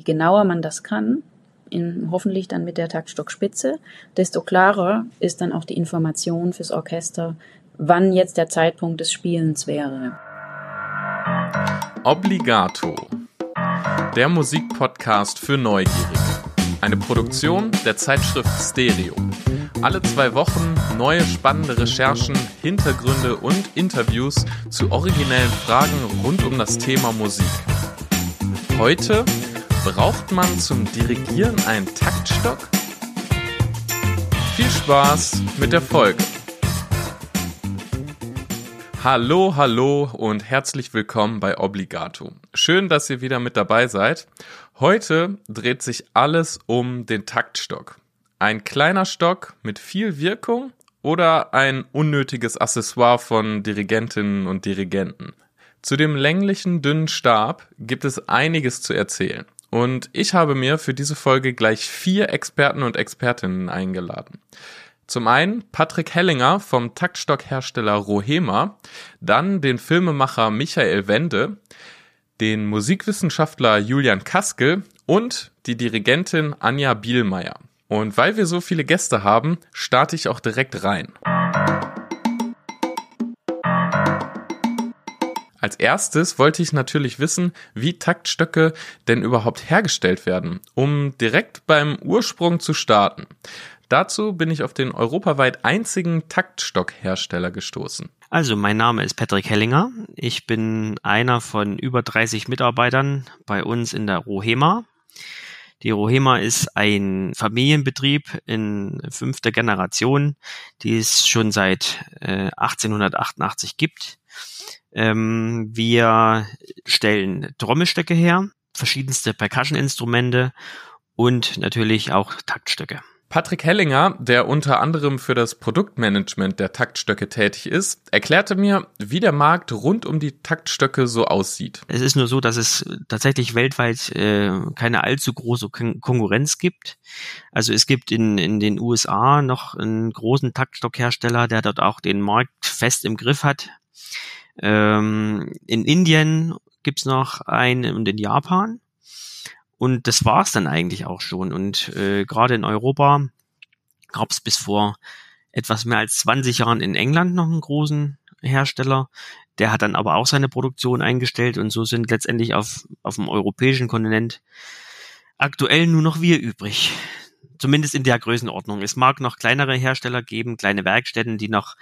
Je genauer man das kann, in, hoffentlich dann mit der Taktstockspitze, desto klarer ist dann auch die Information fürs Orchester, wann jetzt der Zeitpunkt des Spielens wäre. Obligato. Der Musikpodcast für Neugierige. Eine Produktion der Zeitschrift Stereo. Alle zwei Wochen neue spannende Recherchen, Hintergründe und Interviews zu originellen Fragen rund um das Thema Musik. Heute braucht man zum Dirigieren einen Taktstock? Viel Spaß mit der Folge. Hallo, hallo und herzlich willkommen bei Obligato. Schön, dass ihr wieder mit dabei seid. Heute dreht sich alles um den Taktstock. Ein kleiner Stock mit viel Wirkung oder ein unnötiges Accessoire von Dirigentinnen und Dirigenten. Zu dem länglichen, dünnen Stab gibt es einiges zu erzählen. Und ich habe mir für diese Folge gleich vier Experten und Expertinnen eingeladen. Zum einen Patrick Hellinger vom Taktstockhersteller Rohema, dann den Filmemacher Michael Wende, den Musikwissenschaftler Julian Kaskel und die Dirigentin Anja Bielmeier. Und weil wir so viele Gäste haben, starte ich auch direkt rein. Als erstes wollte ich natürlich wissen, wie Taktstöcke denn überhaupt hergestellt werden, um direkt beim Ursprung zu starten. Dazu bin ich auf den europaweit einzigen Taktstockhersteller gestoßen. Also, mein Name ist Patrick Hellinger. Ich bin einer von über 30 Mitarbeitern bei uns in der Rohema. Die Rohema ist ein Familienbetrieb in fünfter Generation, die es schon seit äh, 1888 gibt. Ähm, wir stellen Trommelstöcke her, verschiedenste Percussion-Instrumente und natürlich auch Taktstöcke. Patrick Hellinger, der unter anderem für das Produktmanagement der Taktstöcke tätig ist, erklärte mir, wie der Markt rund um die Taktstöcke so aussieht. Es ist nur so, dass es tatsächlich weltweit äh, keine allzu große Kon Konkurrenz gibt. Also es gibt in, in den USA noch einen großen Taktstockhersteller, der dort auch den Markt fest im Griff hat. Ähm, in Indien gibt's noch einen und in Japan. Und das war's dann eigentlich auch schon. Und äh, gerade in Europa gab's bis vor etwas mehr als 20 Jahren in England noch einen großen Hersteller. Der hat dann aber auch seine Produktion eingestellt und so sind letztendlich auf, auf dem europäischen Kontinent aktuell nur noch wir übrig. Zumindest in der Größenordnung. Es mag noch kleinere Hersteller geben, kleine Werkstätten, die noch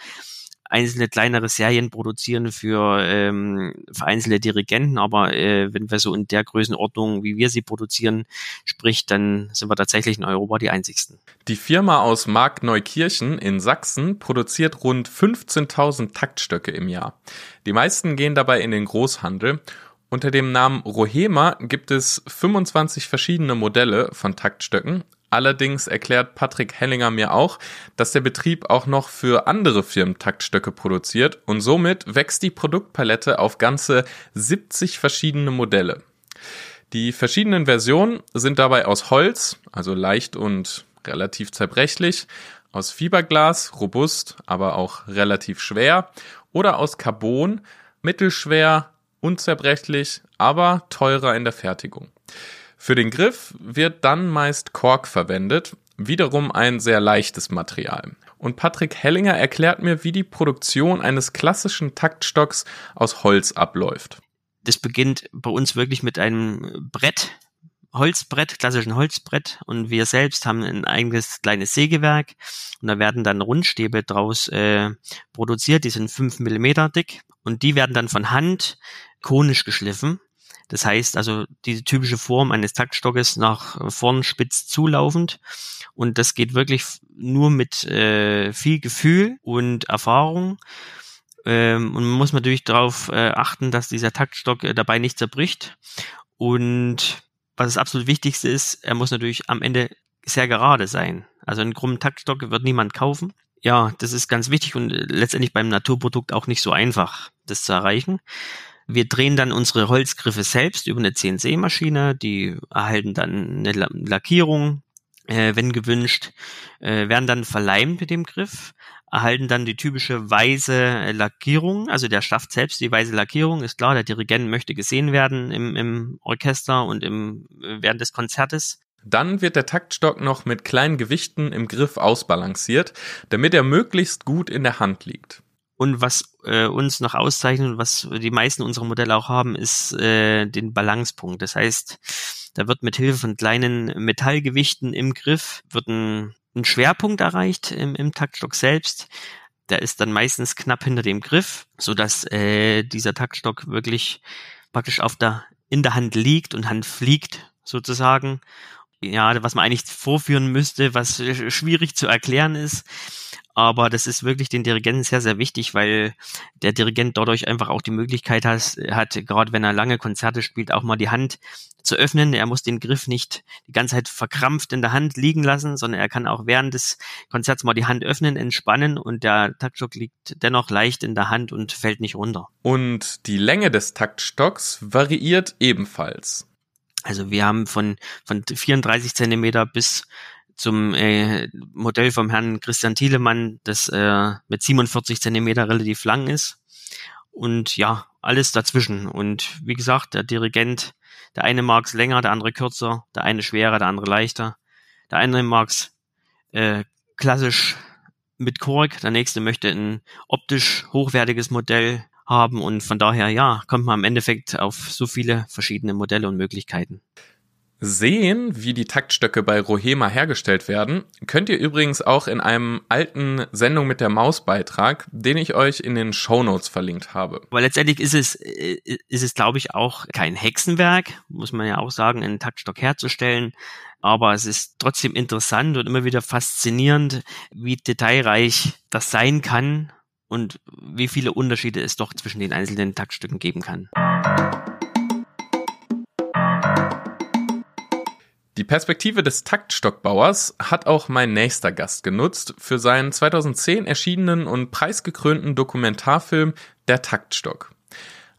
einzelne kleinere Serien produzieren für, ähm, für einzelne Dirigenten, aber äh, wenn wir so in der Größenordnung, wie wir sie produzieren, sprich, dann sind wir tatsächlich in Europa die einzigsten. Die Firma aus Markneukirchen in Sachsen produziert rund 15.000 Taktstöcke im Jahr. Die meisten gehen dabei in den Großhandel unter dem Namen Rohema gibt es 25 verschiedene Modelle von Taktstöcken, Allerdings erklärt Patrick Hellinger mir auch, dass der Betrieb auch noch für andere Firmen Taktstöcke produziert und somit wächst die Produktpalette auf ganze 70 verschiedene Modelle. Die verschiedenen Versionen sind dabei aus Holz, also leicht und relativ zerbrechlich, aus Fiberglas, robust, aber auch relativ schwer, oder aus Carbon, mittelschwer, unzerbrechlich, aber teurer in der Fertigung. Für den Griff wird dann meist Kork verwendet, wiederum ein sehr leichtes Material. Und Patrick Hellinger erklärt mir, wie die Produktion eines klassischen Taktstocks aus Holz abläuft. Das beginnt bei uns wirklich mit einem Brett, Holzbrett, klassischen Holzbrett. Und wir selbst haben ein eigenes kleines Sägewerk. Und da werden dann Rundstäbe draus äh, produziert, die sind fünf Millimeter dick. Und die werden dann von Hand konisch geschliffen das heißt also diese typische Form eines Taktstockes nach vorn spitz zulaufend. Und das geht wirklich nur mit äh, viel Gefühl und Erfahrung. Ähm, und man muss natürlich darauf äh, achten, dass dieser Taktstock äh, dabei nicht zerbricht. Und was das absolut Wichtigste ist, er muss natürlich am Ende sehr gerade sein. Also einen krummen Taktstock wird niemand kaufen. Ja, das ist ganz wichtig und letztendlich beim Naturprodukt auch nicht so einfach, das zu erreichen. Wir drehen dann unsere Holzgriffe selbst über eine CNC-Maschine, die erhalten dann eine Lackierung, äh, wenn gewünscht, äh, werden dann verleimt mit dem Griff. erhalten dann die typische weiße Lackierung, also der Schaft selbst, die weiße Lackierung, ist klar, der Dirigent möchte gesehen werden im, im Orchester und im, während des Konzertes. Dann wird der Taktstock noch mit kleinen Gewichten im Griff ausbalanciert, damit er möglichst gut in der Hand liegt. Und was äh, uns noch auszeichnet und was die meisten unserer Modelle auch haben, ist äh, den Balancepunkt. Das heißt, da wird mit Hilfe von kleinen Metallgewichten im Griff wird ein, ein Schwerpunkt erreicht im, im Taktstock selbst. Der ist dann meistens knapp hinter dem Griff, so dass äh, dieser Taktstock wirklich praktisch auf der in der Hand liegt und Hand fliegt sozusagen. Ja, was man eigentlich vorführen müsste, was schwierig zu erklären ist aber das ist wirklich den Dirigenten sehr, sehr wichtig, weil der Dirigent dadurch einfach auch die Möglichkeit hat, hat gerade wenn er lange Konzerte spielt, auch mal die Hand zu öffnen. Er muss den Griff nicht die ganze Zeit verkrampft in der Hand liegen lassen, sondern er kann auch während des Konzerts mal die Hand öffnen, entspannen und der Taktstock liegt dennoch leicht in der Hand und fällt nicht runter. Und die Länge des Taktstocks variiert ebenfalls. Also wir haben von, von 34 Zentimeter bis zum äh, Modell vom Herrn Christian Thielemann, das äh, mit 47 Zentimeter relativ lang ist. Und ja, alles dazwischen. Und wie gesagt, der Dirigent, der eine mag's länger, der andere kürzer, der eine schwerer, der andere leichter. Der eine mag's äh, klassisch mit Kork, der nächste möchte ein optisch hochwertiges Modell haben und von daher ja, kommt man im Endeffekt auf so viele verschiedene Modelle und Möglichkeiten. Sehen, wie die Taktstöcke bei Rohema hergestellt werden, könnt ihr übrigens auch in einem alten Sendung mit der Maus Beitrag, den ich euch in den Show Notes verlinkt habe. Aber letztendlich ist es, äh, ist es glaube ich auch kein Hexenwerk, muss man ja auch sagen, einen Taktstock herzustellen. Aber es ist trotzdem interessant und immer wieder faszinierend, wie detailreich das sein kann und wie viele Unterschiede es doch zwischen den einzelnen Taktstücken geben kann. Die Perspektive des Taktstockbauers hat auch mein nächster Gast genutzt für seinen 2010 erschienenen und preisgekrönten Dokumentarfilm Der Taktstock.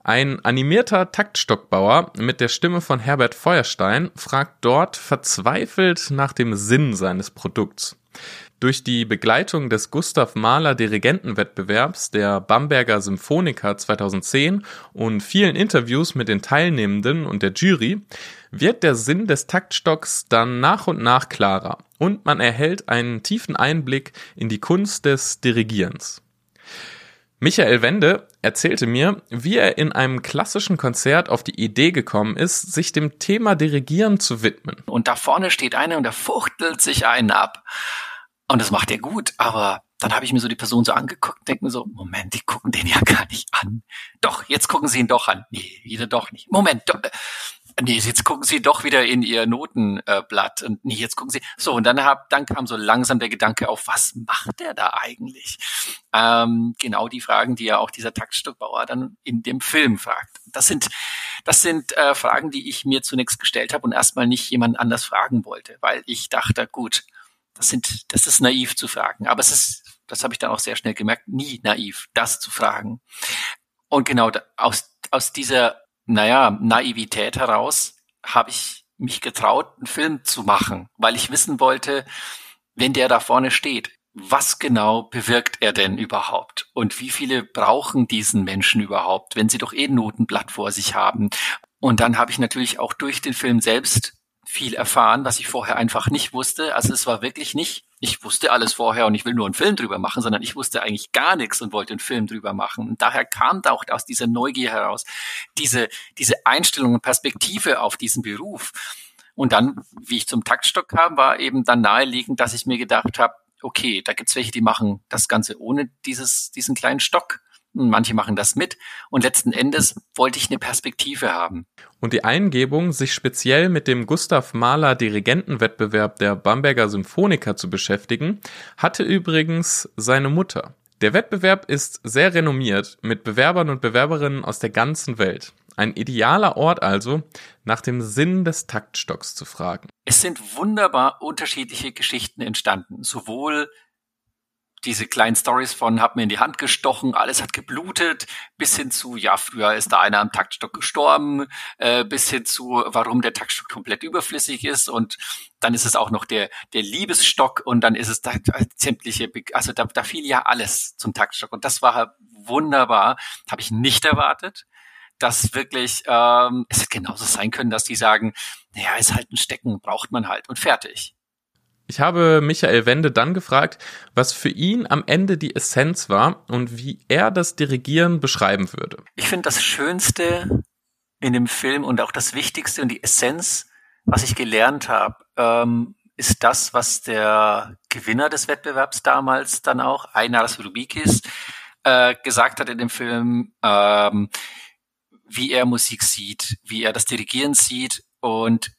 Ein animierter Taktstockbauer mit der Stimme von Herbert Feuerstein fragt dort verzweifelt nach dem Sinn seines Produkts. Durch die Begleitung des Gustav Mahler Dirigentenwettbewerbs der Bamberger Symphoniker 2010 und vielen Interviews mit den Teilnehmenden und der Jury wird der Sinn des Taktstocks dann nach und nach klarer und man erhält einen tiefen Einblick in die Kunst des Dirigierens. Michael Wende erzählte mir, wie er in einem klassischen Konzert auf die Idee gekommen ist, sich dem Thema Dirigieren zu widmen. Und da vorne steht einer und der fuchtelt sich einen ab. Und das macht er gut, aber dann habe ich mir so die Person so angeguckt, denke mir so, Moment, die gucken den ja gar nicht an. Doch, jetzt gucken sie ihn doch an. Nee, wieder doch nicht. Moment, doch, nee, jetzt gucken sie doch wieder in ihr Notenblatt und nee, jetzt gucken sie. So, und dann hab, dann kam so langsam der Gedanke auf, was macht der da eigentlich? Ähm, genau die Fragen, die ja auch dieser Taktstückbauer dann in dem Film fragt. Das sind, das sind äh, Fragen, die ich mir zunächst gestellt habe und erstmal nicht jemand anders fragen wollte, weil ich dachte, gut, das sind, das ist naiv zu fragen. Aber es ist, das habe ich dann auch sehr schnell gemerkt, nie naiv, das zu fragen. Und genau aus, aus dieser naja, Naivität heraus habe ich mich getraut, einen Film zu machen, weil ich wissen wollte, wenn der da vorne steht, was genau bewirkt er denn überhaupt? Und wie viele brauchen diesen Menschen überhaupt, wenn sie doch eh ein Notenblatt vor sich haben? Und dann habe ich natürlich auch durch den Film selbst viel erfahren, was ich vorher einfach nicht wusste. Also es war wirklich nicht, ich wusste alles vorher und ich will nur einen Film drüber machen, sondern ich wusste eigentlich gar nichts und wollte einen Film drüber machen. Und daher kam da auch aus dieser Neugier heraus diese, diese Einstellung und Perspektive auf diesen Beruf. Und dann, wie ich zum Taktstock kam, war eben dann naheliegend, dass ich mir gedacht habe, okay, da gibt's welche, die machen das Ganze ohne dieses, diesen kleinen Stock. Manche machen das mit. Und letzten Endes wollte ich eine Perspektive haben. Und die Eingebung, sich speziell mit dem Gustav Mahler Dirigentenwettbewerb der Bamberger Symphoniker zu beschäftigen, hatte übrigens seine Mutter. Der Wettbewerb ist sehr renommiert mit Bewerbern und Bewerberinnen aus der ganzen Welt. Ein idealer Ort also, nach dem Sinn des Taktstocks zu fragen. Es sind wunderbar unterschiedliche Geschichten entstanden, sowohl diese kleinen Stories von hab mir in die Hand gestochen, alles hat geblutet, bis hin zu, ja, früher ist da einer am Taktstock gestorben, äh, bis hin zu, warum der Taktstock komplett überflüssig ist und dann ist es auch noch der, der Liebesstock und dann ist es da, sämtliche, also da, da fiel ja alles zum Taktstock und das war wunderbar, habe ich nicht erwartet dass wirklich ähm, es hätte genauso sein können, dass die sagen, naja, ist halt ein Stecken, braucht man halt und fertig. Ich habe Michael Wende dann gefragt, was für ihn am Ende die Essenz war und wie er das Dirigieren beschreiben würde. Ich finde das Schönste in dem Film und auch das Wichtigste und die Essenz, was ich gelernt habe, ähm, ist das, was der Gewinner des Wettbewerbs damals dann auch, Einaras Rubikis, äh, gesagt hat in dem Film, ähm, wie er Musik sieht, wie er das Dirigieren sieht und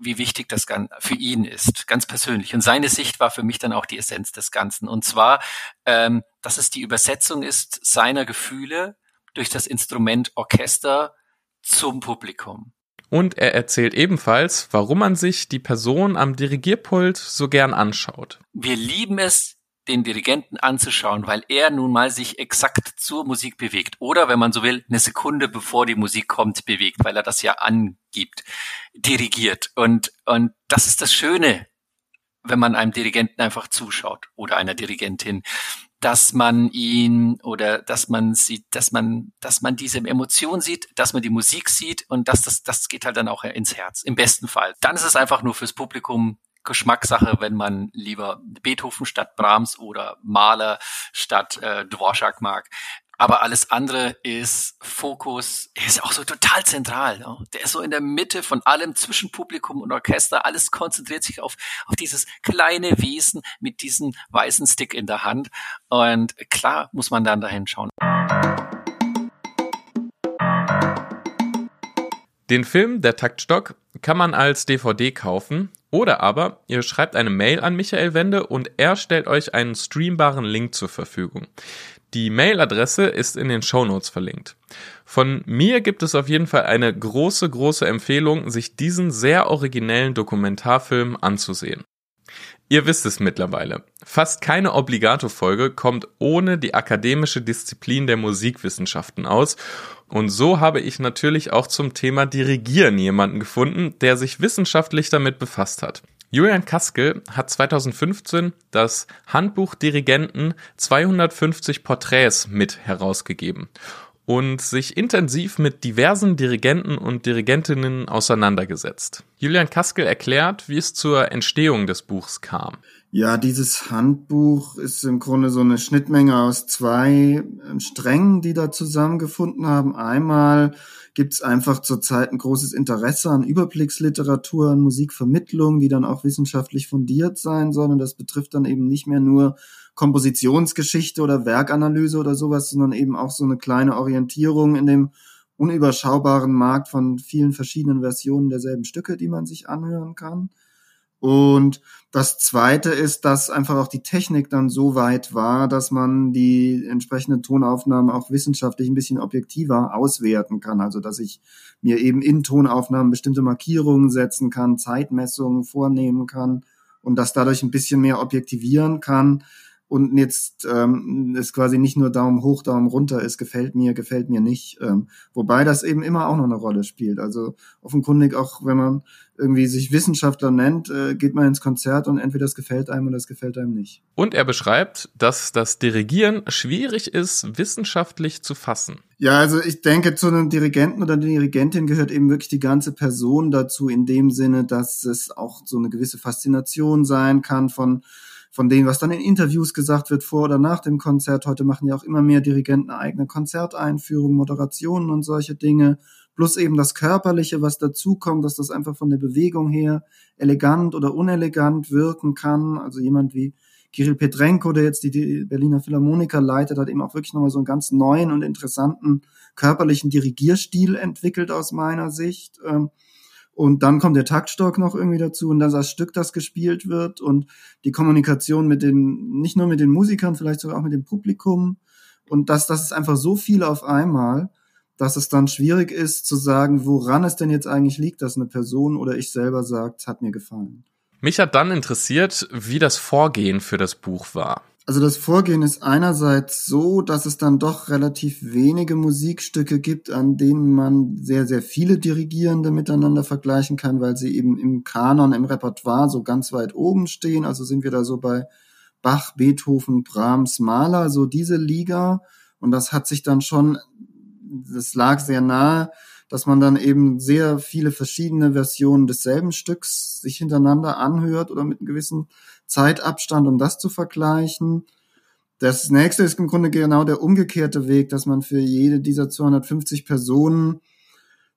wie wichtig das für ihn ist, ganz persönlich. Und seine Sicht war für mich dann auch die Essenz des Ganzen. Und zwar, ähm, dass es die Übersetzung ist seiner Gefühle durch das Instrument Orchester zum Publikum. Und er erzählt ebenfalls, warum man sich die Person am Dirigierpult so gern anschaut. Wir lieben es, den Dirigenten anzuschauen, weil er nun mal sich exakt zur Musik bewegt. Oder, wenn man so will, eine Sekunde bevor die Musik kommt, bewegt, weil er das ja angibt, dirigiert. Und, und das ist das Schöne, wenn man einem Dirigenten einfach zuschaut oder einer Dirigentin, dass man ihn oder dass man sieht, dass man, dass man diese Emotion sieht, dass man die Musik sieht und dass das, das geht halt dann auch ins Herz. Im besten Fall. Dann ist es einfach nur fürs Publikum Geschmackssache, wenn man lieber Beethoven statt Brahms oder Mahler statt äh, Dvorak mag. Aber alles andere ist Fokus, er ist auch so total zentral. Ne? Der ist so in der Mitte von allem zwischen Publikum und Orchester. Alles konzentriert sich auf, auf dieses kleine Wesen mit diesem weißen Stick in der Hand. Und klar muss man dann dahin schauen. Den Film Der Taktstock kann man als DVD kaufen oder aber ihr schreibt eine Mail an Michael Wende und er stellt euch einen streambaren Link zur Verfügung. Die Mailadresse ist in den Shownotes verlinkt. Von mir gibt es auf jeden Fall eine große, große Empfehlung, sich diesen sehr originellen Dokumentarfilm anzusehen. Ihr wisst es mittlerweile. Fast keine Obligato-Folge kommt ohne die akademische Disziplin der Musikwissenschaften aus. Und so habe ich natürlich auch zum Thema Dirigieren jemanden gefunden, der sich wissenschaftlich damit befasst hat. Julian Kaskel hat 2015 das Handbuch Dirigenten 250 Porträts mit herausgegeben und sich intensiv mit diversen Dirigenten und Dirigentinnen auseinandergesetzt. Julian Kaskel erklärt, wie es zur Entstehung des Buchs kam. Ja, dieses Handbuch ist im Grunde so eine Schnittmenge aus zwei ähm, Strängen, die da zusammengefunden haben. Einmal gibt es einfach zurzeit ein großes Interesse an Überblicksliteratur, an Musikvermittlung, die dann auch wissenschaftlich fundiert sein soll. Und das betrifft dann eben nicht mehr nur Kompositionsgeschichte oder Werkanalyse oder sowas, sondern eben auch so eine kleine Orientierung in dem unüberschaubaren Markt von vielen verschiedenen Versionen derselben Stücke, die man sich anhören kann. Und das zweite ist, dass einfach auch die Technik dann so weit war, dass man die entsprechenden Tonaufnahmen auch wissenschaftlich ein bisschen objektiver auswerten kann. Also, dass ich mir eben in Tonaufnahmen bestimmte Markierungen setzen kann, Zeitmessungen vornehmen kann und das dadurch ein bisschen mehr objektivieren kann, und jetzt ähm, ist quasi nicht nur Daumen hoch, Daumen runter ist, gefällt mir, gefällt mir nicht. Ähm, wobei das eben immer auch noch eine Rolle spielt. Also offenkundig auch, wenn man irgendwie sich Wissenschaftler nennt, äh, geht man ins Konzert und entweder das gefällt einem oder das gefällt einem nicht. Und er beschreibt, dass das Dirigieren schwierig ist, wissenschaftlich zu fassen. Ja, also ich denke, zu einem Dirigenten oder einer Dirigentin gehört eben wirklich die ganze Person dazu, in dem Sinne, dass es auch so eine gewisse Faszination sein kann von von dem, was dann in Interviews gesagt wird, vor oder nach dem Konzert. Heute machen ja auch immer mehr Dirigenten eigene Konzerteinführungen, Moderationen und solche Dinge. Plus eben das Körperliche, was dazukommt, dass das einfach von der Bewegung her elegant oder unelegant wirken kann. Also jemand wie Kirill Petrenko, der jetzt die Berliner Philharmoniker leitet, hat eben auch wirklich nochmal so einen ganz neuen und interessanten körperlichen Dirigierstil entwickelt aus meiner Sicht. Und dann kommt der Taktstock noch irgendwie dazu und dann das Stück, das gespielt wird und die Kommunikation mit den, nicht nur mit den Musikern, vielleicht sogar auch mit dem Publikum. Und das, das ist einfach so viel auf einmal, dass es dann schwierig ist zu sagen, woran es denn jetzt eigentlich liegt, dass eine Person oder ich selber sagt, hat mir gefallen. Mich hat dann interessiert, wie das Vorgehen für das Buch war. Also das Vorgehen ist einerseits so, dass es dann doch relativ wenige Musikstücke gibt, an denen man sehr, sehr viele Dirigierende miteinander vergleichen kann, weil sie eben im Kanon, im Repertoire so ganz weit oben stehen. Also sind wir da so bei Bach, Beethoven, Brahms, Mahler, so diese Liga. Und das hat sich dann schon, das lag sehr nahe, dass man dann eben sehr viele verschiedene Versionen desselben Stücks sich hintereinander anhört oder mit einem gewissen Zeitabstand, um das zu vergleichen. Das nächste ist im Grunde genau der umgekehrte Weg, dass man für jede dieser 250 Personen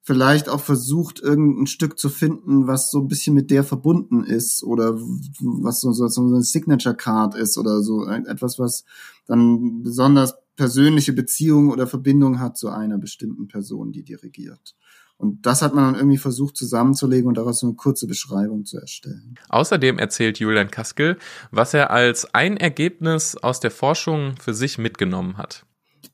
vielleicht auch versucht, irgendein Stück zu finden, was so ein bisschen mit der verbunden ist oder was so, so, so eine Signature Card ist oder so etwas, was dann besonders persönliche Beziehung oder Verbindung hat zu einer bestimmten Person, die dirigiert. Und das hat man dann irgendwie versucht zusammenzulegen und daraus so eine kurze Beschreibung zu erstellen. Außerdem erzählt Julian Kaskel, was er als ein Ergebnis aus der Forschung für sich mitgenommen hat.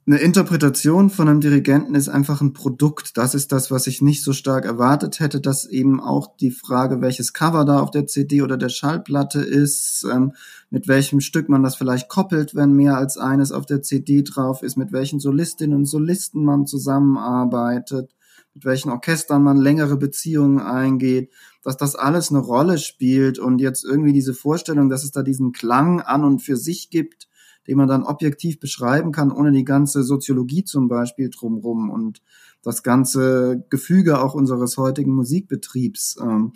Eine Interpretation von einem Dirigenten ist einfach ein Produkt. Das ist das, was ich nicht so stark erwartet hätte, dass eben auch die Frage, welches Cover da auf der CD oder der Schallplatte ist, ähm, mit welchem Stück man das vielleicht koppelt, wenn mehr als eines auf der CD drauf ist, mit welchen Solistinnen und Solisten man zusammenarbeitet mit welchen Orchestern man längere Beziehungen eingeht, dass das alles eine Rolle spielt und jetzt irgendwie diese Vorstellung, dass es da diesen Klang an und für sich gibt, den man dann objektiv beschreiben kann, ohne die ganze Soziologie zum Beispiel drumrum und das ganze Gefüge auch unseres heutigen Musikbetriebs. Ähm,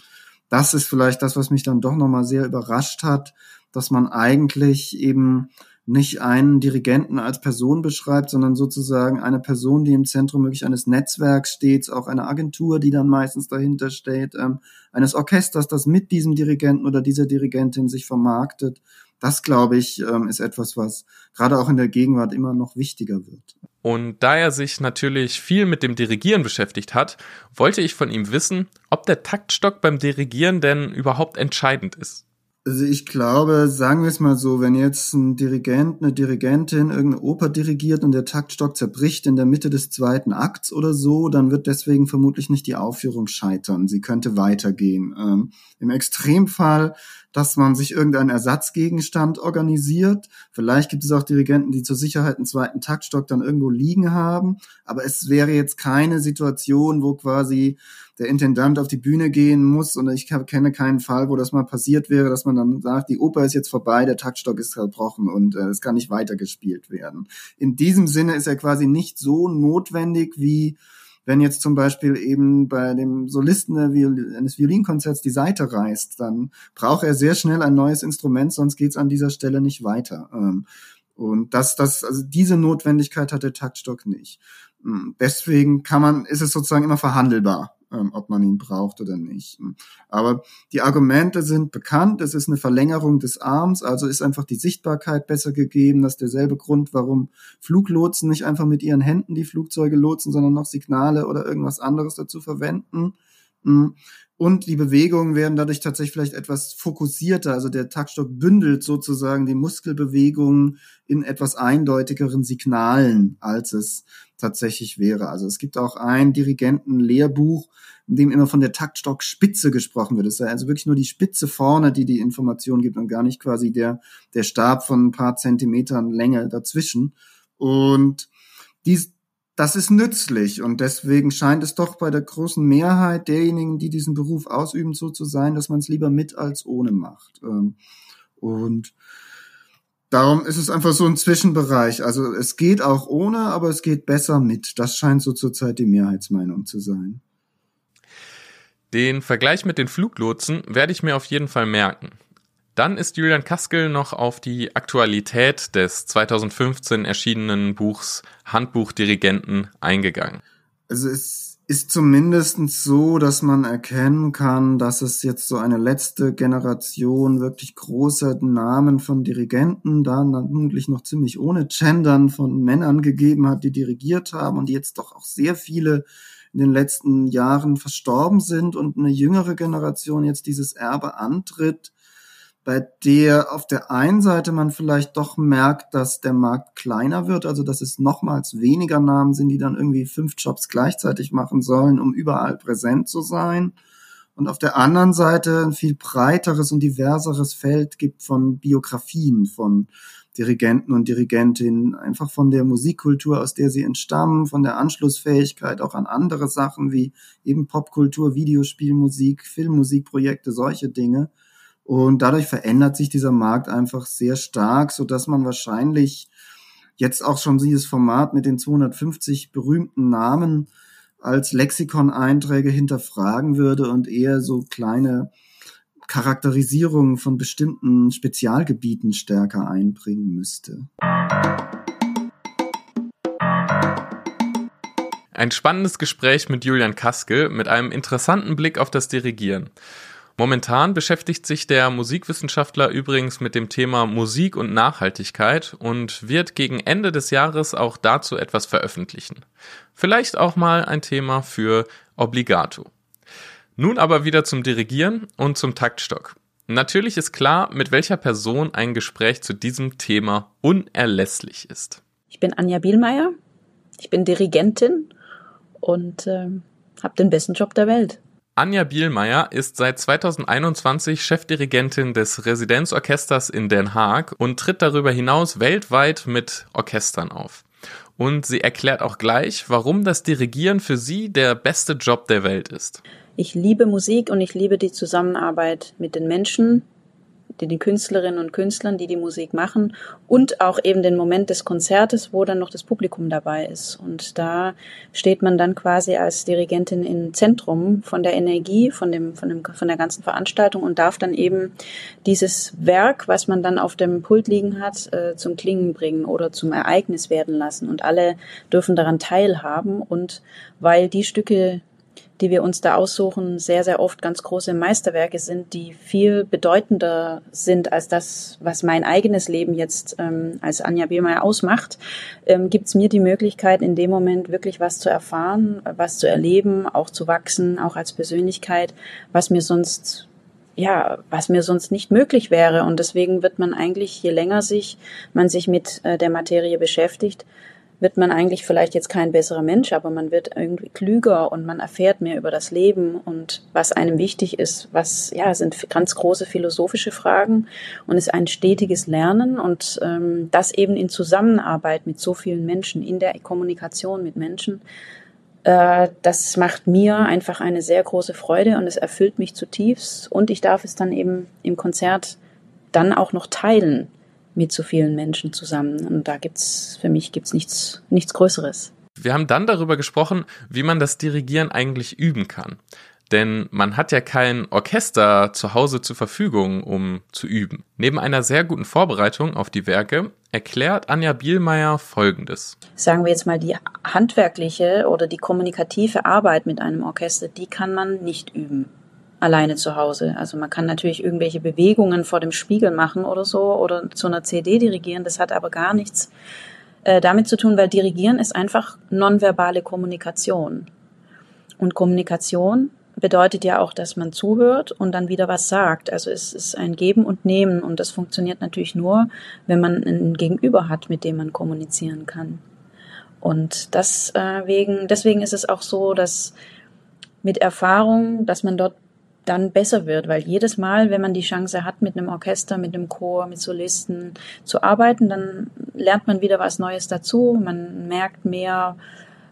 das ist vielleicht das, was mich dann doch nochmal sehr überrascht hat, dass man eigentlich eben nicht einen Dirigenten als Person beschreibt, sondern sozusagen eine Person, die im Zentrum wirklich eines Netzwerks steht, auch eine Agentur, die dann meistens dahinter steht, ähm, eines Orchesters, das mit diesem Dirigenten oder dieser Dirigentin sich vermarktet. Das, glaube ich, ähm, ist etwas, was gerade auch in der Gegenwart immer noch wichtiger wird. Und da er sich natürlich viel mit dem Dirigieren beschäftigt hat, wollte ich von ihm wissen, ob der Taktstock beim Dirigieren denn überhaupt entscheidend ist. Also ich glaube, sagen wir es mal so, wenn jetzt ein Dirigent, eine Dirigentin irgendeine Oper dirigiert und der Taktstock zerbricht in der Mitte des zweiten Akts oder so, dann wird deswegen vermutlich nicht die Aufführung scheitern. Sie könnte weitergehen. Ähm, Im Extremfall dass man sich irgendeinen Ersatzgegenstand organisiert. Vielleicht gibt es auch Dirigenten, die zur Sicherheit einen zweiten Taktstock dann irgendwo liegen haben. Aber es wäre jetzt keine Situation, wo quasi der Intendant auf die Bühne gehen muss. Und ich kenne keinen Fall, wo das mal passiert wäre, dass man dann sagt, die Oper ist jetzt vorbei, der Taktstock ist zerbrochen und äh, es kann nicht weitergespielt werden. In diesem Sinne ist er quasi nicht so notwendig wie wenn jetzt zum Beispiel eben bei dem Solisten eines Violinkonzerts die Seite reißt, dann braucht er sehr schnell ein neues Instrument, sonst geht's an dieser Stelle nicht weiter. Ähm, und das, das, also diese Notwendigkeit hat der Taktstock nicht. Hm, deswegen kann man, ist es sozusagen immer verhandelbar ähm, ob man ihn braucht oder nicht. Aber die Argumente sind bekannt. Es ist eine Verlängerung des Arms, also ist einfach die Sichtbarkeit besser gegeben. Das ist derselbe Grund, warum Fluglotsen nicht einfach mit ihren Händen die Flugzeuge lotsen, sondern noch Signale oder irgendwas anderes dazu verwenden. Und die Bewegungen werden dadurch tatsächlich vielleicht etwas fokussierter. Also der Taktstock bündelt sozusagen die Muskelbewegungen in etwas eindeutigeren Signalen, als es tatsächlich wäre. Also es gibt auch ein Dirigentenlehrbuch, in dem immer von der Taktstockspitze gesprochen wird. Es ist also wirklich nur die Spitze vorne, die die Information gibt und gar nicht quasi der, der Stab von ein paar Zentimetern Länge dazwischen. Und dies, das ist nützlich und deswegen scheint es doch bei der großen Mehrheit derjenigen, die diesen Beruf ausüben, so zu sein, dass man es lieber mit als ohne macht. Ähm, und darum ist es einfach so ein Zwischenbereich. Also es geht auch ohne, aber es geht besser mit. Das scheint so zurzeit die Mehrheitsmeinung zu sein. Den Vergleich mit den Fluglotsen werde ich mir auf jeden Fall merken. Dann ist Julian Kaskel noch auf die Aktualität des 2015 erschienenen Buchs Handbuch Dirigenten eingegangen. Also es ist zumindest so, dass man erkennen kann, dass es jetzt so eine letzte Generation wirklich großer Namen von Dirigenten, da vermutlich noch ziemlich ohne Gendern von Männern gegeben hat, die dirigiert haben und die jetzt doch auch sehr viele in den letzten Jahren verstorben sind und eine jüngere Generation jetzt dieses Erbe antritt bei der auf der einen Seite man vielleicht doch merkt, dass der Markt kleiner wird, also dass es nochmals weniger Namen sind, die dann irgendwie fünf Jobs gleichzeitig machen sollen, um überall präsent zu sein. Und auf der anderen Seite ein viel breiteres und diverseres Feld gibt von Biografien, von Dirigenten und Dirigentinnen, einfach von der Musikkultur, aus der sie entstammen, von der Anschlussfähigkeit auch an andere Sachen wie eben Popkultur, Videospielmusik, Filmmusikprojekte, solche Dinge. Und dadurch verändert sich dieser Markt einfach sehr stark, so dass man wahrscheinlich jetzt auch schon dieses Format mit den 250 berühmten Namen als Lexikon-Einträge hinterfragen würde und eher so kleine Charakterisierungen von bestimmten Spezialgebieten stärker einbringen müsste. Ein spannendes Gespräch mit Julian Kaskel mit einem interessanten Blick auf das Dirigieren. Momentan beschäftigt sich der Musikwissenschaftler übrigens mit dem Thema Musik und Nachhaltigkeit und wird gegen Ende des Jahres auch dazu etwas veröffentlichen. Vielleicht auch mal ein Thema für Obligato. Nun aber wieder zum Dirigieren und zum Taktstock. Natürlich ist klar, mit welcher Person ein Gespräch zu diesem Thema unerlässlich ist. Ich bin Anja Bielmeier, ich bin Dirigentin und äh, habe den besten Job der Welt. Anja Bielmeier ist seit 2021 Chefdirigentin des Residenzorchesters in Den Haag und tritt darüber hinaus weltweit mit Orchestern auf. Und sie erklärt auch gleich, warum das Dirigieren für sie der beste Job der Welt ist. Ich liebe Musik und ich liebe die Zusammenarbeit mit den Menschen, den Künstlerinnen und Künstlern, die die Musik machen und auch eben den Moment des Konzertes, wo dann noch das Publikum dabei ist. Und da steht man dann quasi als Dirigentin im Zentrum von der Energie, von dem, von dem, von der ganzen Veranstaltung und darf dann eben dieses Werk, was man dann auf dem Pult liegen hat, äh, zum Klingen bringen oder zum Ereignis werden lassen. Und alle dürfen daran teilhaben und weil die Stücke, die wir uns da aussuchen, sehr, sehr oft ganz große Meisterwerke sind, die viel bedeutender sind als das, was mein eigenes Leben jetzt ähm, als Anja Bielmeier ausmacht, ähm, gibt es mir die Möglichkeit, in dem Moment wirklich was zu erfahren, was zu erleben, auch zu wachsen, auch als Persönlichkeit, was mir sonst ja, was mir sonst nicht möglich wäre. Und deswegen wird man eigentlich, je länger sich man sich mit äh, der Materie beschäftigt, wird man eigentlich vielleicht jetzt kein besserer Mensch, aber man wird irgendwie klüger und man erfährt mehr über das Leben und was einem wichtig ist, was ja sind ganz große philosophische Fragen und ist ein stetiges Lernen und ähm, das eben in Zusammenarbeit mit so vielen Menschen, in der Kommunikation mit Menschen. Äh, das macht mir einfach eine sehr große Freude und es erfüllt mich zutiefst und ich darf es dann eben im Konzert dann auch noch teilen mit so vielen Menschen zusammen. Und da gibt's für mich gibt's nichts, nichts Größeres. Wir haben dann darüber gesprochen, wie man das Dirigieren eigentlich üben kann. Denn man hat ja kein Orchester zu Hause zur Verfügung, um zu üben. Neben einer sehr guten Vorbereitung auf die Werke erklärt Anja Bielmeier Folgendes. Sagen wir jetzt mal, die handwerkliche oder die kommunikative Arbeit mit einem Orchester, die kann man nicht üben alleine zu Hause. Also man kann natürlich irgendwelche Bewegungen vor dem Spiegel machen oder so oder zu einer CD dirigieren. Das hat aber gar nichts äh, damit zu tun, weil Dirigieren ist einfach nonverbale Kommunikation. Und Kommunikation bedeutet ja auch, dass man zuhört und dann wieder was sagt. Also es ist ein Geben und Nehmen und das funktioniert natürlich nur, wenn man ein Gegenüber hat, mit dem man kommunizieren kann. Und das äh, wegen, deswegen ist es auch so, dass mit Erfahrung, dass man dort dann besser wird, weil jedes Mal, wenn man die Chance hat, mit einem Orchester, mit einem Chor, mit Solisten zu arbeiten, dann lernt man wieder was Neues dazu. Man merkt mehr,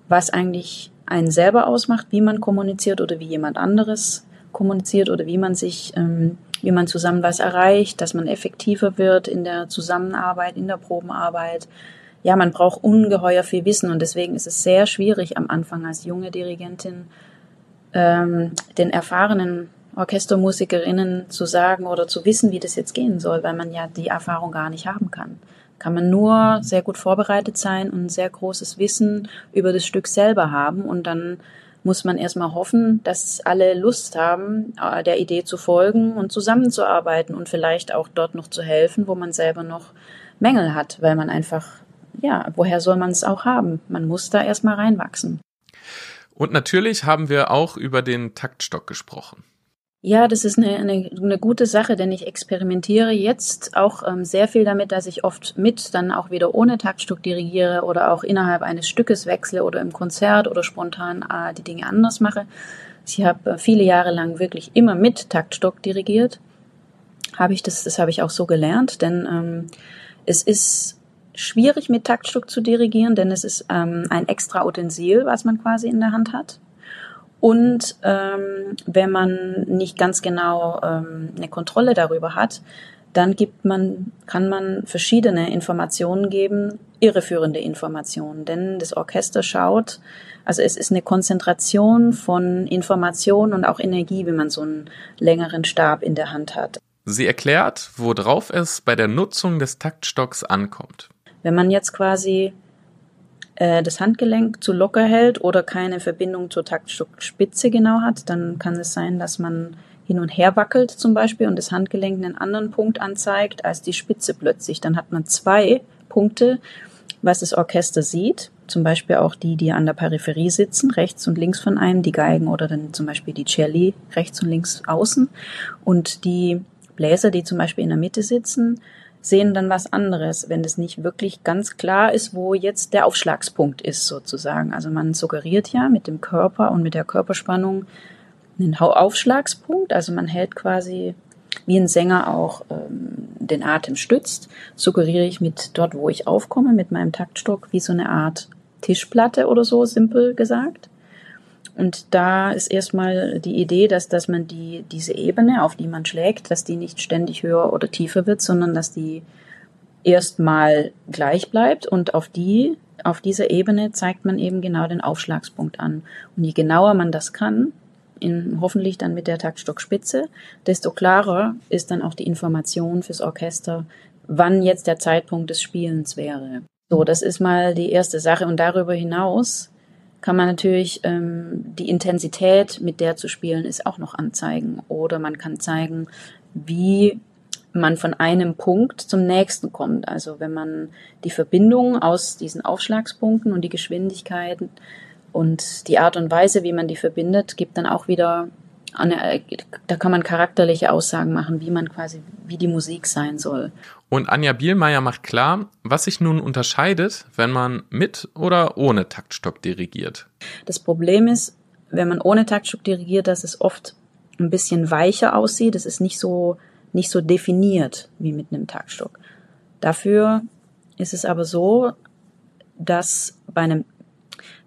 was eigentlich einen selber ausmacht, wie man kommuniziert oder wie jemand anderes kommuniziert oder wie man sich, ähm, wie man zusammen was erreicht, dass man effektiver wird in der Zusammenarbeit, in der Probenarbeit. Ja, man braucht ungeheuer viel Wissen und deswegen ist es sehr schwierig am Anfang als junge Dirigentin ähm, den erfahrenen Orchestermusikerinnen zu sagen oder zu wissen, wie das jetzt gehen soll, weil man ja die Erfahrung gar nicht haben kann. Kann man nur sehr gut vorbereitet sein und ein sehr großes Wissen über das Stück selber haben und dann muss man erstmal hoffen, dass alle Lust haben, äh, der Idee zu folgen und zusammenzuarbeiten und vielleicht auch dort noch zu helfen, wo man selber noch Mängel hat, weil man einfach, ja, woher soll man es auch haben? Man muss da erstmal reinwachsen. Und natürlich haben wir auch über den Taktstock gesprochen. Ja, das ist eine, eine, eine gute Sache, denn ich experimentiere jetzt auch ähm, sehr viel damit, dass ich oft mit, dann auch wieder ohne Taktstück dirigiere oder auch innerhalb eines Stückes wechsle oder im Konzert oder spontan äh, die Dinge anders mache. Ich habe äh, viele Jahre lang wirklich immer mit Taktstock dirigiert. Habe ich das, das habe ich auch so gelernt, denn ähm, Es ist schwierig mit Taktstock zu dirigieren, denn es ist ähm, ein extra Utensil, was man quasi in der Hand hat. Und ähm, wenn man nicht ganz genau ähm, eine Kontrolle darüber hat, dann gibt man, kann man verschiedene Informationen geben, irreführende Informationen, denn das Orchester schaut, also es ist eine Konzentration von Information und auch Energie, wenn man so einen längeren Stab in der Hand hat. Sie erklärt, worauf es bei der Nutzung des Taktstocks ankommt. Wenn man jetzt quasi äh, das Handgelenk zu locker hält oder keine Verbindung zur Taktstockspitze genau hat, dann kann es sein, dass man hin und her wackelt zum Beispiel und das Handgelenk einen anderen Punkt anzeigt als die Spitze plötzlich. Dann hat man zwei Punkte, was das Orchester sieht. Zum Beispiel auch die, die an der Peripherie sitzen, rechts und links von einem, die Geigen oder dann zum Beispiel die Celli rechts und links außen. Und die Bläser, die zum Beispiel in der Mitte sitzen, sehen dann was anderes, wenn es nicht wirklich ganz klar ist, wo jetzt der Aufschlagspunkt ist sozusagen. Also man suggeriert ja mit dem Körper und mit der Körperspannung einen Aufschlagspunkt. Also man hält quasi wie ein Sänger auch ähm, den Atem stützt, suggeriere ich mit dort, wo ich aufkomme, mit meinem Taktstock, wie so eine Art Tischplatte oder so, simpel gesagt. Und da ist erstmal die Idee, dass, dass man die, diese Ebene, auf die man schlägt, dass die nicht ständig höher oder tiefer wird, sondern dass die erstmal gleich bleibt und auf die, auf dieser Ebene zeigt man eben genau den Aufschlagspunkt an. Und je genauer man das kann, in, hoffentlich dann mit der Taktstockspitze, desto klarer ist dann auch die Information fürs Orchester, wann jetzt der Zeitpunkt des Spielens wäre. So, das ist mal die erste Sache. Und darüber hinaus kann man natürlich ähm, die Intensität, mit der zu spielen ist, auch noch anzeigen. Oder man kann zeigen, wie man von einem Punkt zum nächsten kommt. Also wenn man die Verbindung aus diesen Aufschlagspunkten und die Geschwindigkeiten und die Art und Weise, wie man die verbindet, gibt dann auch wieder eine, da kann man charakterliche Aussagen machen, wie man quasi, wie die Musik sein soll. Und Anja Bielmeier macht klar, was sich nun unterscheidet, wenn man mit oder ohne Taktstock dirigiert. Das Problem ist, wenn man ohne Taktstock dirigiert, dass es oft ein bisschen weicher aussieht. Es ist nicht so, nicht so definiert wie mit einem Taktstock. Dafür ist es aber so, dass bei einem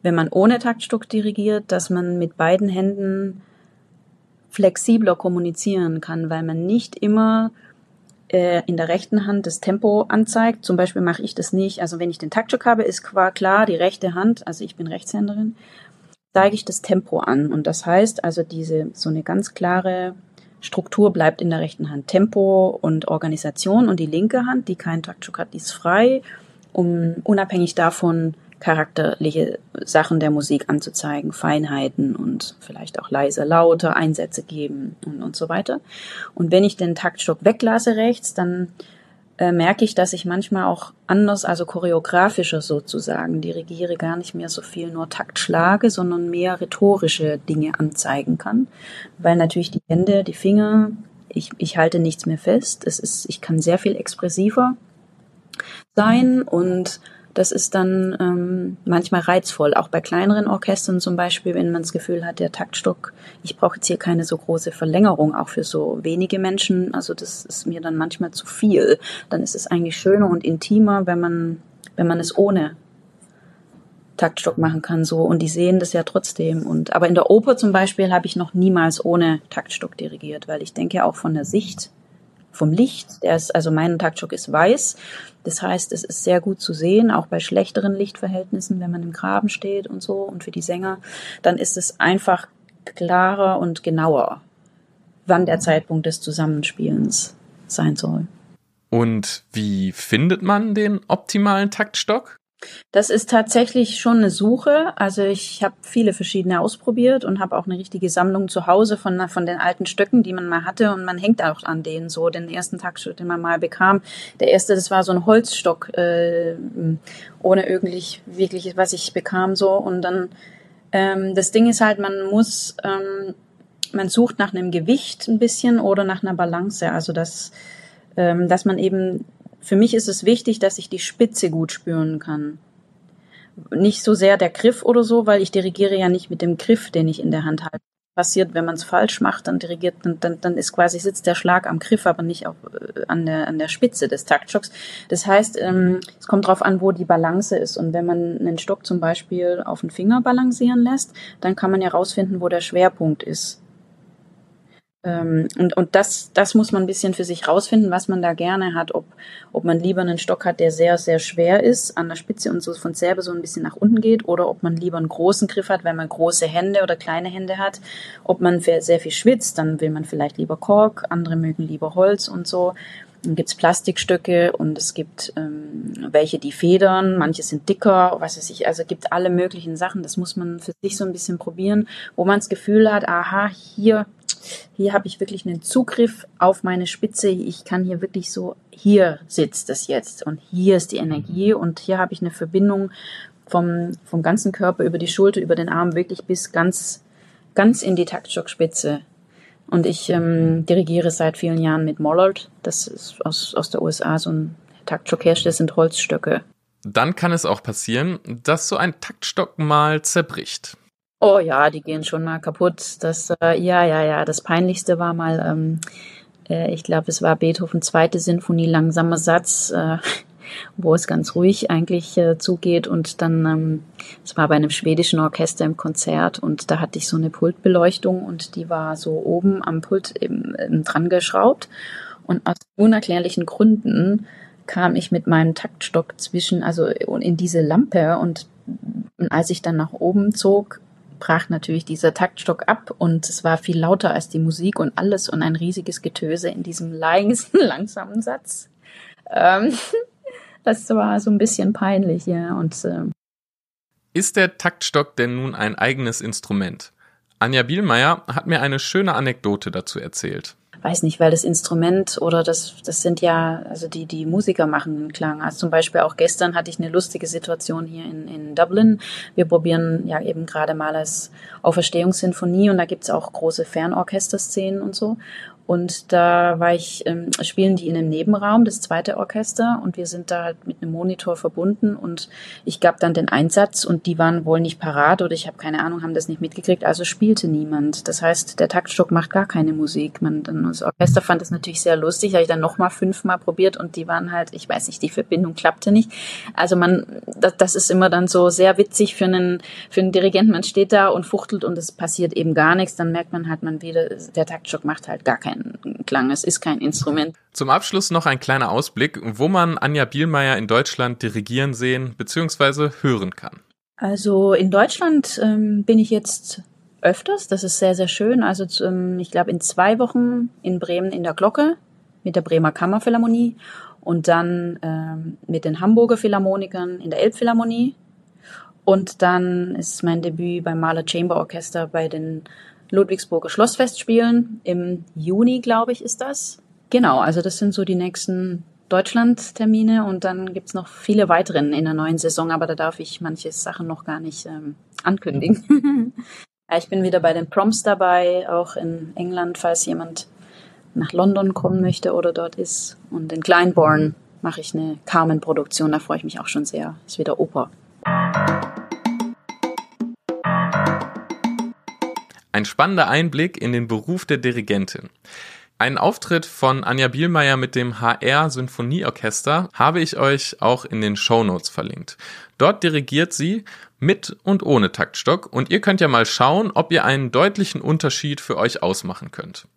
wenn man ohne Taktstock dirigiert, dass man mit beiden Händen flexibler kommunizieren kann, weil man nicht immer äh, in der rechten Hand das Tempo anzeigt. Zum Beispiel mache ich das nicht. Also wenn ich den Taktstock habe, ist klar die rechte Hand, also ich bin Rechtshänderin, zeige ich das Tempo an. Und das heißt also diese so eine ganz klare Struktur bleibt in der rechten Hand. Tempo und Organisation und die linke Hand, die keinen Taktstock hat, die ist frei, um unabhängig davon charakterliche Sachen der Musik anzuzeigen, Feinheiten und vielleicht auch leise, lauter Einsätze geben und, und so weiter. Und wenn ich den Taktstock weglasse rechts, dann äh, merke ich, dass ich manchmal auch anders, also choreografischer sozusagen, dirigiere, gar nicht mehr so viel nur Takt schlage, sondern mehr rhetorische Dinge anzeigen kann, weil natürlich die Hände, die Finger, ich, ich halte nichts mehr fest. Es ist, ich kann sehr viel expressiver sein und das ist dann ähm, manchmal reizvoll, auch bei kleineren Orchestern zum Beispiel, wenn man das Gefühl hat, der Taktstock, ich brauche jetzt hier keine so große Verlängerung, auch für so wenige Menschen. Also das ist mir dann manchmal zu viel. Dann ist es eigentlich schöner und intimer, wenn man, wenn man es ohne Taktstock machen kann so und die sehen das ja trotzdem und aber in der Oper zum Beispiel habe ich noch niemals ohne Taktstock dirigiert, weil ich denke auch von der Sicht vom Licht. Der ist, also mein Taktstock ist weiß. Das heißt, es ist sehr gut zu sehen, auch bei schlechteren Lichtverhältnissen, wenn man im Graben steht und so. Und für die Sänger, dann ist es einfach klarer und genauer, wann der Zeitpunkt des Zusammenspielens sein soll. Und wie findet man den optimalen Taktstock? Das ist tatsächlich schon eine Suche. Also ich habe viele verschiedene ausprobiert und habe auch eine richtige Sammlung zu Hause von, von den alten Stöcken, die man mal hatte und man hängt auch an denen so. Den ersten Taktstock, den man mal bekam, der erste, das war so ein Holzstock äh, ohne irgendwie wirklich, was ich bekam so. Und dann ähm, das Ding ist halt, man muss, ähm, man sucht nach einem Gewicht ein bisschen oder nach einer Balance. Also dass, ähm, dass man eben für mich ist es wichtig, dass ich die Spitze gut spüren kann. Nicht so sehr der Griff oder so, weil ich dirigiere ja nicht mit dem Griff, den ich in der Hand halte. passiert, wenn man es falsch macht, dann dirigiert, dann, dann, dann ist quasi sitzt der Schlag am Griff, aber nicht auch äh, an der an der Spitze des Taktstocks. Das heißt, ähm, es kommt darauf an, wo die Balance ist. Und wenn man einen Stock zum Beispiel auf den Finger balancieren lässt, dann kann man ja rausfinden, wo der Schwerpunkt ist. Ähm, und und das, das muss man ein bisschen für sich rausfinden, was man da gerne hat. Ob, ob man lieber einen Stock hat, der sehr, sehr schwer ist an der Spitze und so von selber so ein bisschen nach unten geht, oder ob man lieber einen großen Griff hat, wenn man große Hände oder kleine Hände hat. Ob man sehr viel schwitzt, dann will man vielleicht lieber Kork, andere mögen lieber Holz und so. Dann gibt's Plastikstücke und es gibt ähm, welche, die federn, manche sind dicker, was weiß ich, also gibt alle möglichen Sachen. Das muss man für sich so ein bisschen probieren, wo man das Gefühl hat, aha, hier hier habe ich wirklich einen Zugriff auf meine Spitze. Ich kann hier wirklich so, hier sitzt es jetzt und hier ist die Energie und hier habe ich eine Verbindung vom, vom ganzen Körper über die Schulter, über den Arm wirklich bis ganz, ganz in die Taktstockspitze. Und ich ähm, dirigiere seit vielen Jahren mit Mollard. Das ist aus, aus der USA so ein Taktstockhersteller, sind Holzstöcke. Dann kann es auch passieren, dass so ein Taktstock mal zerbricht. Oh ja, die gehen schon mal kaputt. Das, äh, ja, ja, ja. Das Peinlichste war mal, ähm, äh, ich glaube, es war Beethoven zweite Sinfonie, langsamer Satz, äh, wo es ganz ruhig eigentlich äh, zugeht. Und dann, ähm, es war bei einem schwedischen Orchester im Konzert und da hatte ich so eine Pultbeleuchtung und die war so oben am Pult eben, eben dran geschraubt. Und aus unerklärlichen Gründen kam ich mit meinem Taktstock zwischen, also in diese Lampe und als ich dann nach oben zog, brach natürlich dieser Taktstock ab und es war viel lauter als die Musik und alles und ein riesiges Getöse in diesem langsamen Satz. Ähm, das war so ein bisschen peinlich, ja. Und ähm, ist der Taktstock denn nun ein eigenes Instrument? Anja Bielmeier hat mir eine schöne Anekdote dazu erzählt weiß nicht, weil das Instrument oder das, das sind ja, also die, die Musiker machen den Klang. Also zum Beispiel auch gestern hatte ich eine lustige Situation hier in, in Dublin. Wir probieren ja eben gerade mal als Auferstehungssinfonie und da gibt's auch große Fernorchesterszenen und so. Und da war ich, ähm, spielen die in einem Nebenraum, das zweite Orchester, und wir sind da halt mit einem Monitor verbunden und ich gab dann den Einsatz und die waren wohl nicht parat oder ich habe keine Ahnung, haben das nicht mitgekriegt, also spielte niemand. Das heißt, der Taktstock macht gar keine Musik. Man, das Orchester fand das natürlich sehr lustig, habe ich dann nochmal fünfmal probiert und die waren halt, ich weiß nicht, die Verbindung klappte nicht. Also man, das, das ist immer dann so sehr witzig für einen, für einen Dirigenten. Man steht da und fuchtelt und es passiert eben gar nichts, dann merkt man halt, man wieder, der Taktstock macht halt gar keinen keinen Klang, es ist kein Instrument. Zum Abschluss noch ein kleiner Ausblick, wo man Anja Bielmeier in Deutschland dirigieren sehen bzw. hören kann. Also in Deutschland ähm, bin ich jetzt öfters, das ist sehr, sehr schön. Also ähm, ich glaube in zwei Wochen in Bremen in der Glocke mit der Bremer Kammerphilharmonie und dann ähm, mit den Hamburger Philharmonikern in der Elbphilharmonie. Und dann ist mein Debüt beim Mahler Chamber Orchester bei den Ludwigsburger Schlossfestspielen. Im Juni, glaube ich, ist das. Genau, also das sind so die nächsten Deutschland-Termine und dann gibt's noch viele weiteren in der neuen Saison, aber da darf ich manche Sachen noch gar nicht ähm, ankündigen. ich bin wieder bei den Proms dabei, auch in England, falls jemand nach London kommen möchte oder dort ist. Und in Kleinborn mache ich eine Carmen-Produktion, da freue ich mich auch schon sehr. Ist wieder Oper. Ein spannender Einblick in den Beruf der Dirigentin. Einen Auftritt von Anja Bielmeier mit dem HR Sinfonieorchester habe ich euch auch in den Show Notes verlinkt. Dort dirigiert sie mit und ohne Taktstock und ihr könnt ja mal schauen, ob ihr einen deutlichen Unterschied für euch ausmachen könnt.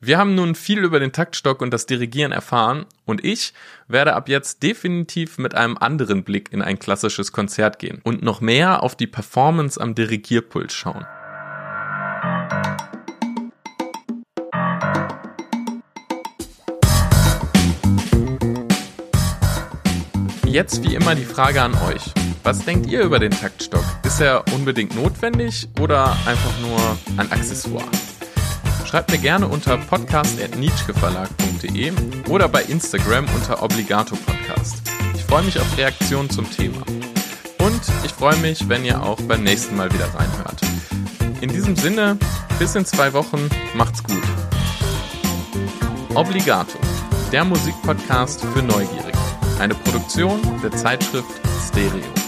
Wir haben nun viel über den Taktstock und das Dirigieren erfahren und ich werde ab jetzt definitiv mit einem anderen Blick in ein klassisches Konzert gehen und noch mehr auf die Performance am Dirigierpult schauen. Jetzt wie immer die Frage an euch. Was denkt ihr über den Taktstock? Ist er unbedingt notwendig oder einfach nur ein Accessoire? Schreibt mir gerne unter podcast.nietzscheverlag.de oder bei Instagram unter Obligato Podcast. Ich freue mich auf Reaktionen zum Thema. Und ich freue mich, wenn ihr auch beim nächsten Mal wieder reinhört. In diesem Sinne, bis in zwei Wochen, macht's gut. Obligato, der Musikpodcast für Neugierige. Eine Produktion der Zeitschrift Stereo.